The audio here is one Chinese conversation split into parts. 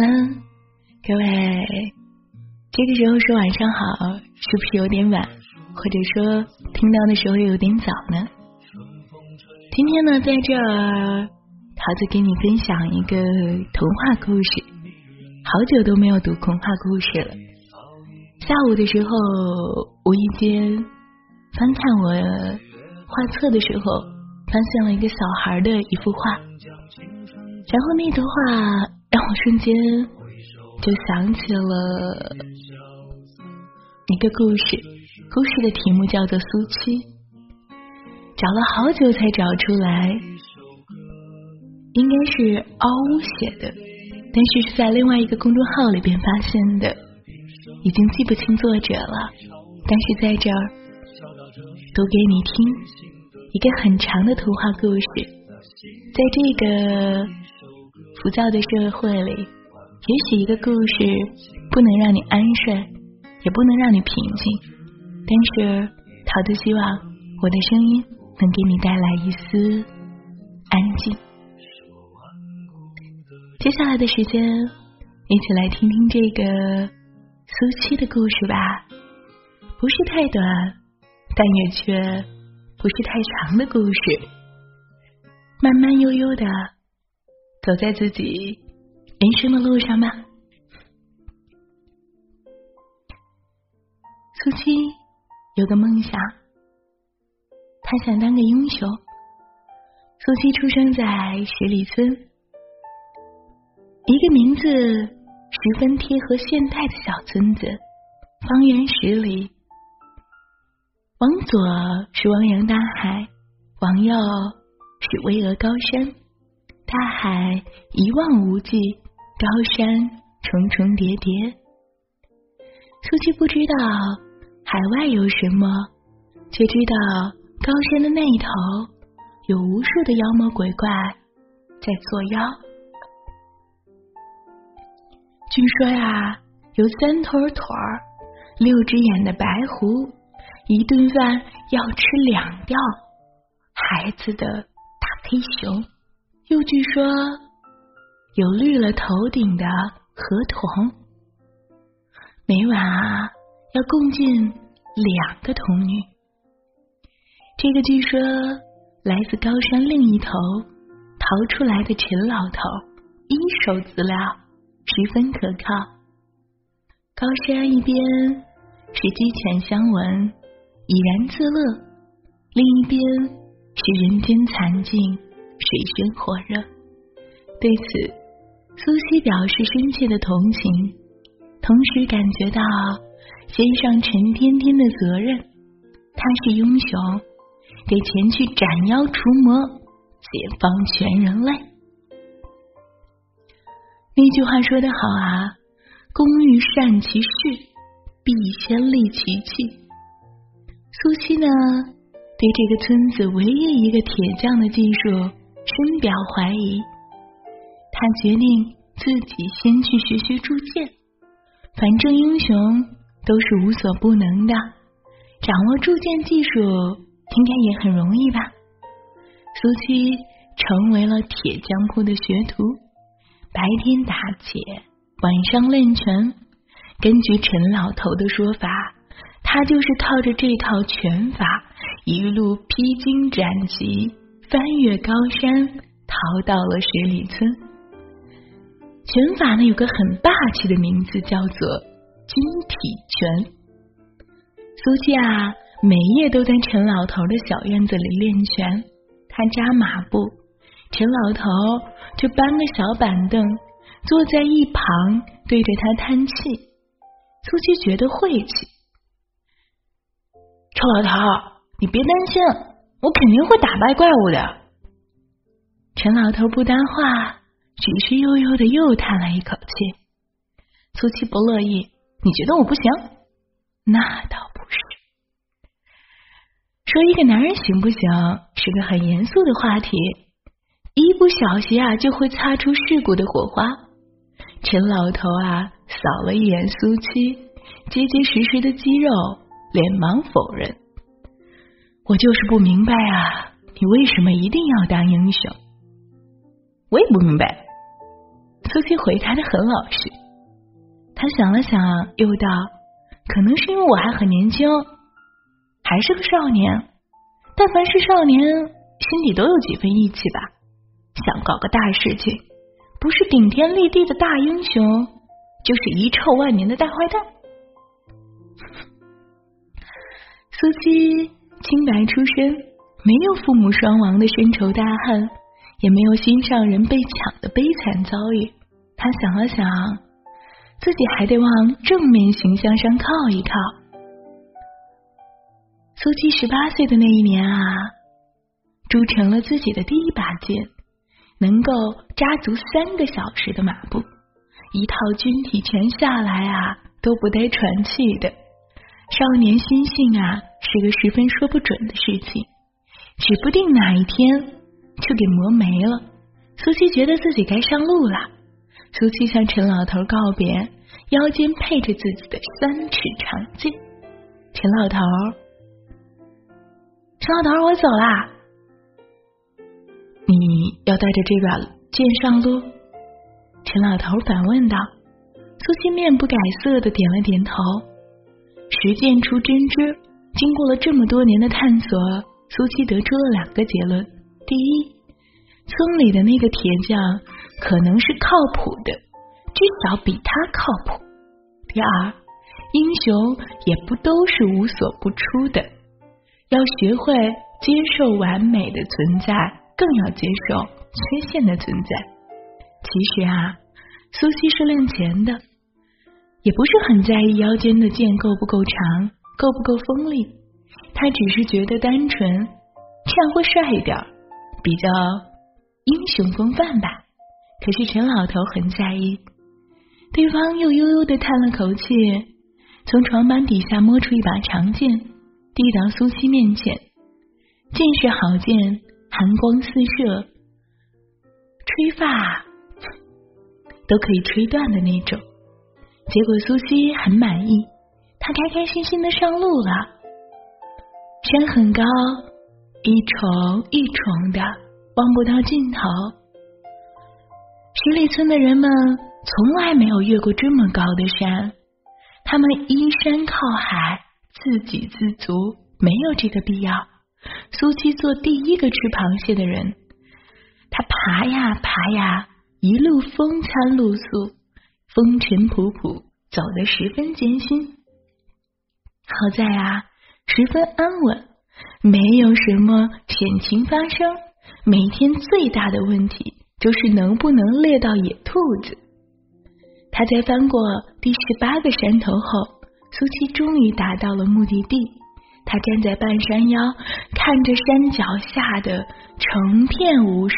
嗯，各位，这个时候说晚上好，是不是有点晚？或者说听到的时候有点早呢？今天呢，在这儿，桃子给你分享一个童话故事。好久都没有读童话故事了。下午的时候，无意间翻看我画册的时候，发现了一个小孩的一幅画，然后那幅画。让我瞬间就想起了一个故事，故事的题目叫做《苏七》，找了好久才找出来，应该是凹屋写的，但是是在另外一个公众号里边发现的，已经记不清作者了，但是在这儿读给你听一个很长的图画故事，在这个。浮躁的社会里，也许一个故事不能让你安睡，也不能让你平静，但是桃子希望我的声音能给你带来一丝安静。接下来的时间，一起来听听这个苏七的故事吧。不是太短，但也却不是太长的故事，慢慢悠悠的。走在自己人生的路上吧。苏七有个梦想，他想当个英雄。苏七出生在十里村，一个名字十分贴合现代的小村子，方圆十里，往左是汪洋大海，往右是巍峨高山。大海一望无际，高山重重叠叠。苏七不知道海外有什么，却知道高山的那一头有无数的妖魔鬼怪在作妖。据说呀，有三头腿儿、六只眼的白狐，一顿饭要吃两吊孩子的大黑熊。又据说有绿了头顶的河童，每晚啊要共进两个童女。这个据说来自高山另一头逃出来的陈老头，一手资料十分可靠。高山一边是鸡犬相闻，怡然自乐；另一边是人间惨境。水深火热，对此苏西表示深切的同情，同时感觉到肩上沉甸甸的责任。他是英雄，得前去斩妖除魔，解放全人类。那句话说得好啊，“工欲善其事，必先利其器。”苏西呢，对这个村子唯一一个铁匠的技术。深表怀疑，他决定自己先去学学铸剑。反正英雄都是无所不能的，掌握铸剑技术应该也很容易吧。苏七成为了铁匠铺的学徒，白天打铁，晚上练拳。根据陈老头的说法，他就是靠着这套拳法，一路披荆斩棘。翻越高山，逃到了十里村。拳法呢，有个很霸气的名字，叫做军体拳。苏七啊，每夜都在陈老头的小院子里练拳。他扎马步，陈老头就搬个小板凳，坐在一旁，对着他叹气。苏七觉得晦气。臭老头，你别担心。我肯定会打败怪物的。陈老头不搭话，只是悠悠的又叹了一口气。苏七不乐意，你觉得我不行？那倒不是。说一个男人行不行，是个很严肃的话题，一不小心啊，就会擦出事故的火花。陈老头啊，扫了一眼苏七结结实实的肌肉，连忙否认。我就是不明白啊，你为什么一定要当英雄？我也不明白，苏七回答的很老实。他想了想，又道：“可能是因为我还很年轻，还是个少年。但凡是少年，心里都有几分义气吧。想搞个大事情，不是顶天立地的大英雄，就是遗臭万年的大坏蛋。”苏七清白出身，没有父母双亡的深仇大恨，也没有心上人被抢的悲惨遭遇。他想了想，自己还得往正面形象上靠一靠。苏七十八岁的那一年啊，铸成了自己的第一把剑，能够扎足三个小时的马步，一套军体拳下来啊，都不带喘气的。少年心性啊，是个十分说不准的事情，指不定哪一天就给磨没了。苏七觉得自己该上路了。苏七向陈老头告别，腰间配着自己的三尺长剑。陈老头，陈老头，我走啦。你要带着这把剑上路？陈老头反问道。苏七面不改色的点了点头。实践出真知，经过了这么多年的探索，苏七得出了两个结论：第一，村里的那个铁匠。可能是靠谱的，至少比他靠谱。第二，英雄也不都是无所不出的，要学会接受完美的存在，更要接受缺陷的存在。其实啊，苏西是练钱的，也不是很在意腰间的剑够不够长，够不够锋利。他只是觉得单纯，这样会帅一点，比较英雄风范吧。可是陈老头很在意，对方又悠悠的叹了口气，从床板底下摸出一把长剑，递到苏七面前。剑是好剑，寒光四射，吹发都可以吹断的那种。结果苏西很满意，他开开心心的上路了。山很高，一重一重的，望不到尽头。十里村的人们从来没有越过这么高的山，他们依山靠海，自给自足，没有这个必要。苏七做第一个吃螃蟹的人，他爬呀爬呀，一路风餐露宿，风尘仆仆，走得十分艰辛。好在啊，十分安稳，没有什么险情发生。每天最大的问题。就是能不能猎到野兔子？他在翻过第十八个山头后，苏七终于达到了目的地。他站在半山腰，看着山脚下的成片无色，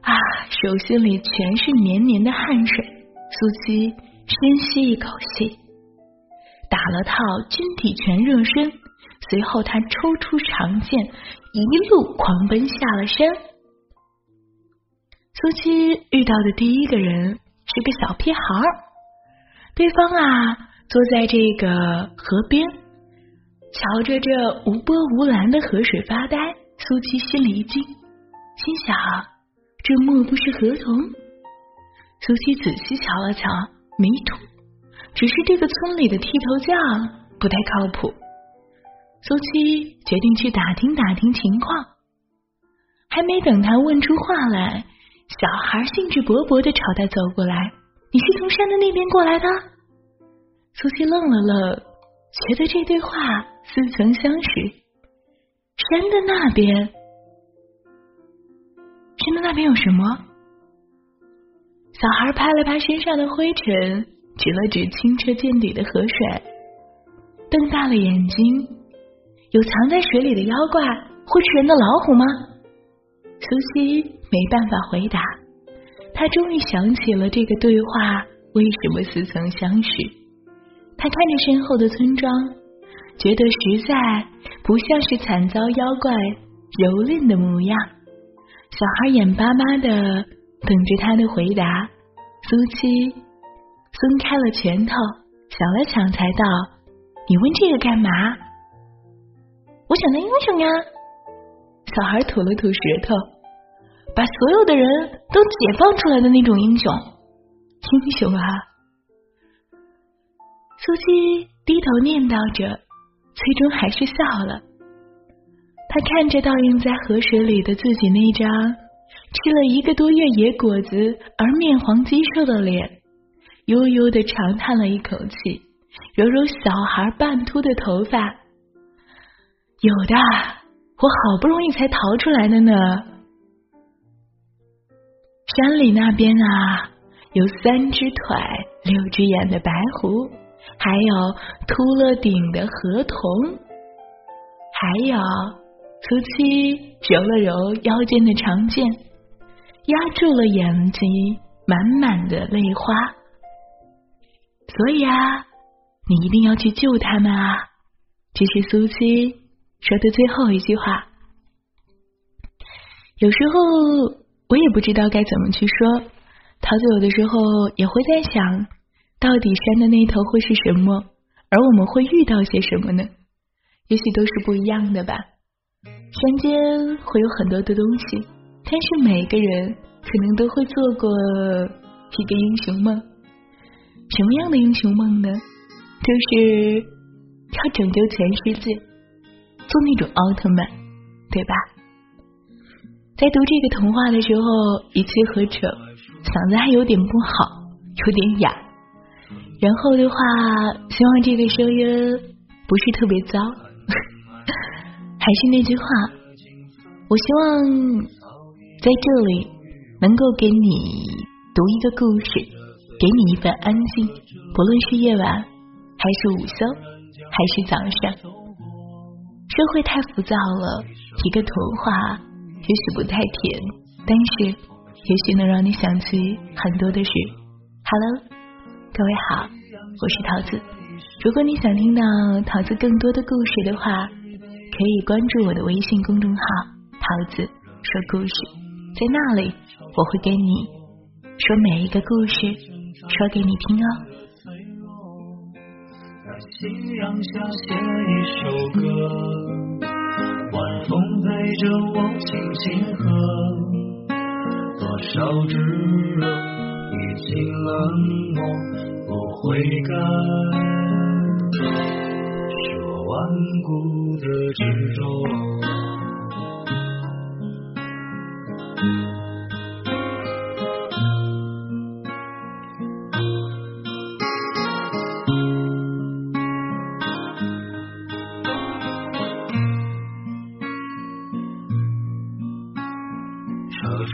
啊，手心里全是黏黏的汗水。苏七深吸一口气，打了套军体拳热身，随后他抽出长剑，一路狂奔下了山。苏七遇到的第一个人是个小屁孩儿，对方啊坐在这个河边，瞧着这无波无澜的河水发呆。苏七心里一惊，心想这莫不是河童？苏七仔细瞧了瞧，没土，只是这个村里的剃头匠不太靠谱。苏七决定去打听打听情况，还没等他问出话来。小孩兴致勃勃的朝他走过来，你是从山的那边过来的？苏七愣了愣，觉得这对话似曾相识。山的那边，山的那边有什么？小孩拍了拍身上的灰尘，指了指清澈见底的河水，瞪大了眼睛。有藏在水里的妖怪，会吃人的老虎吗？苏西。没办法回答，他终于想起了这个对话为什么似曾相识。他看着身后的村庄，觉得实在不像是惨遭妖怪蹂躏的模样。小孩眼巴巴的等着他的回答。苏七松开了拳头，想了想才道：“你问这个干嘛？”我想当英雄呀。小孩吐了吐舌头。把所有的人都解放出来的那种英雄，英雄啊！苏七低头念叨着，最终还是笑了。他看着倒映在河水里的自己那张吃了一个多月野果子而面黄肌瘦的脸，悠悠的长叹了一口气，揉揉小孩半秃的头发。有的，我好不容易才逃出来的呢。山里那边啊，有三只腿、六只眼的白狐，还有秃了顶的河童，还有苏七揉了揉腰间的长剑，压住了眼睛满满的泪花。所以啊，你一定要去救他们啊！这是苏西说的最后一句话。有时候。我也不知道该怎么去说，桃子有的时候也会在想，到底山的那头会是什么，而我们会遇到些什么呢？也许都是不一样的吧。山间会有很多的东西，但是每个人可能都会做过一个英雄梦。什么样的英雄梦呢？就是要拯救全世界，做那种奥特曼，对吧？在读这个童话的时候，一气呵成，嗓子还有点不好，有点哑。然后的话，希望这个声音不是特别糟。还是那句话，我希望在这里能够给你读一个故事，给你一份安静，不论是夜晚，还是午休，还是早上。社会太浮躁了，一个童话。也许不太甜，但是也许能让你想起很多的事。Hello，各位好，我是桃子。如果你想听到桃子更多的故事的话，可以关注我的微信公众号“桃子说故事”。在那里，我会给你说每一个故事，说给你听哦。夕阳下写一首歌。晚风陪着我轻轻喝，多少炙热已经冷漠不悔改，是我顽固的执着。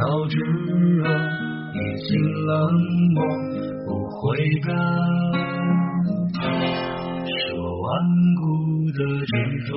多少炙热已经冷漠。不悔改，是我顽固的执着。